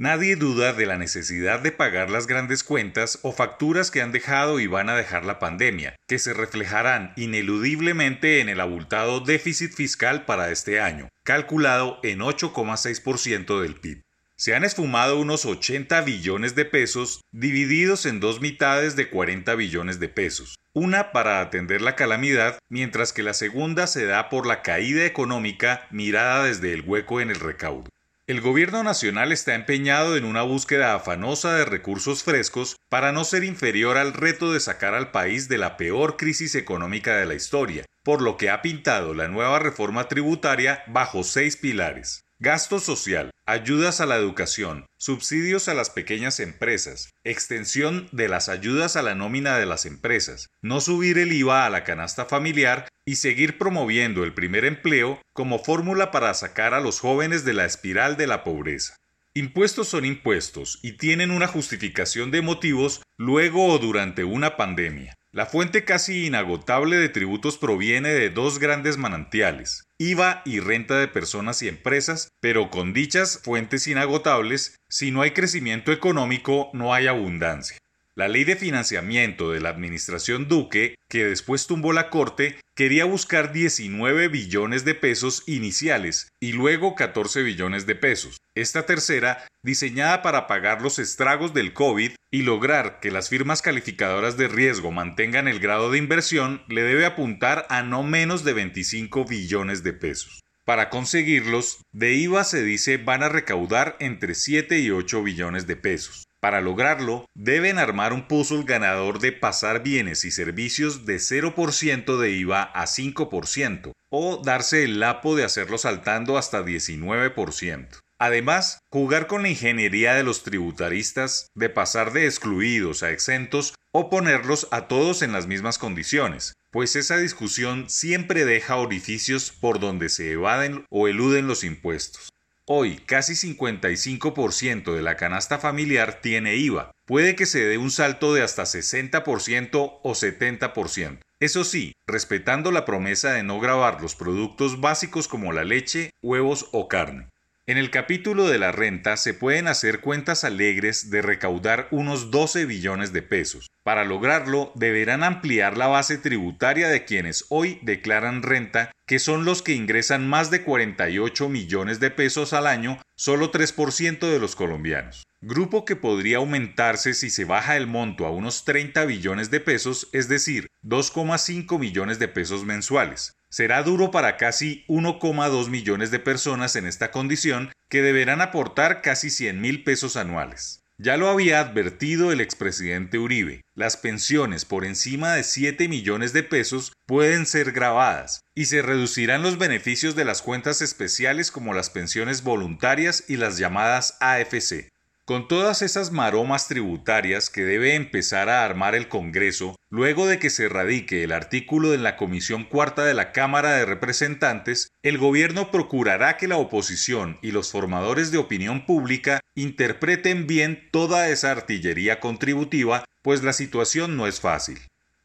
Nadie duda de la necesidad de pagar las grandes cuentas o facturas que han dejado y van a dejar la pandemia, que se reflejarán ineludiblemente en el abultado déficit fiscal para este año, calculado en 8,6% del PIB. Se han esfumado unos 80 billones de pesos divididos en dos mitades de 40 billones de pesos, una para atender la calamidad, mientras que la segunda se da por la caída económica mirada desde el hueco en el recaudo. El gobierno nacional está empeñado en una búsqueda afanosa de recursos frescos para no ser inferior al reto de sacar al país de la peor crisis económica de la historia, por lo que ha pintado la nueva reforma tributaria bajo seis pilares. Gasto social, ayudas a la educación, subsidios a las pequeñas empresas, extensión de las ayudas a la nómina de las empresas, no subir el IVA a la canasta familiar y seguir promoviendo el primer empleo como fórmula para sacar a los jóvenes de la espiral de la pobreza. Impuestos son impuestos y tienen una justificación de motivos luego o durante una pandemia. La fuente casi inagotable de tributos proviene de dos grandes manantiales, IVA y renta de personas y empresas, pero con dichas fuentes inagotables, si no hay crecimiento económico, no hay abundancia. La ley de financiamiento de la administración Duque, que después tumbó la Corte, quería buscar 19 billones de pesos iniciales y luego 14 billones de pesos. Esta tercera, diseñada para pagar los estragos del COVID y lograr que las firmas calificadoras de riesgo mantengan el grado de inversión, le debe apuntar a no menos de 25 billones de pesos. Para conseguirlos, de IVA se dice van a recaudar entre 7 y 8 billones de pesos. Para lograrlo, deben armar un puzzle ganador de pasar bienes y servicios de 0% de IVA a 5%, o darse el lapo de hacerlo saltando hasta 19%. Además, jugar con la ingeniería de los tributaristas de pasar de excluidos a exentos o ponerlos a todos en las mismas condiciones, pues esa discusión siempre deja orificios por donde se evaden o eluden los impuestos. Hoy, casi 55% de la canasta familiar tiene IVA. Puede que se dé un salto de hasta 60% o 70%. Eso sí, respetando la promesa de no grabar los productos básicos como la leche, huevos o carne. En el capítulo de la renta se pueden hacer cuentas alegres de recaudar unos 12 billones de pesos. Para lograrlo, deberán ampliar la base tributaria de quienes hoy declaran renta, que son los que ingresan más de 48 millones de pesos al año, solo 3% de los colombianos. Grupo que podría aumentarse si se baja el monto a unos 30 billones de pesos, es decir, 2,5 millones de pesos mensuales. Será duro para casi 1,2 millones de personas en esta condición que deberán aportar casi 100 mil pesos anuales. Ya lo había advertido el expresidente Uribe, las pensiones por encima de 7 millones de pesos pueden ser grabadas y se reducirán los beneficios de las cuentas especiales como las pensiones voluntarias y las llamadas AFC. Con todas esas maromas tributarias que debe empezar a armar el Congreso, luego de que se radique el artículo en la Comisión Cuarta de la Cámara de Representantes, el gobierno procurará que la oposición y los formadores de opinión pública interpreten bien toda esa artillería contributiva, pues la situación no es fácil.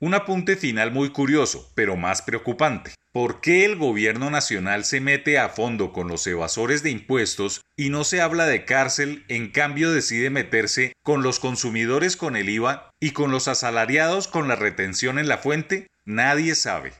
Un apunte final muy curioso, pero más preocupante. ¿Por qué el gobierno nacional se mete a fondo con los evasores de impuestos y no se habla de cárcel, en cambio decide meterse con los consumidores con el IVA y con los asalariados con la retención en la fuente? Nadie sabe.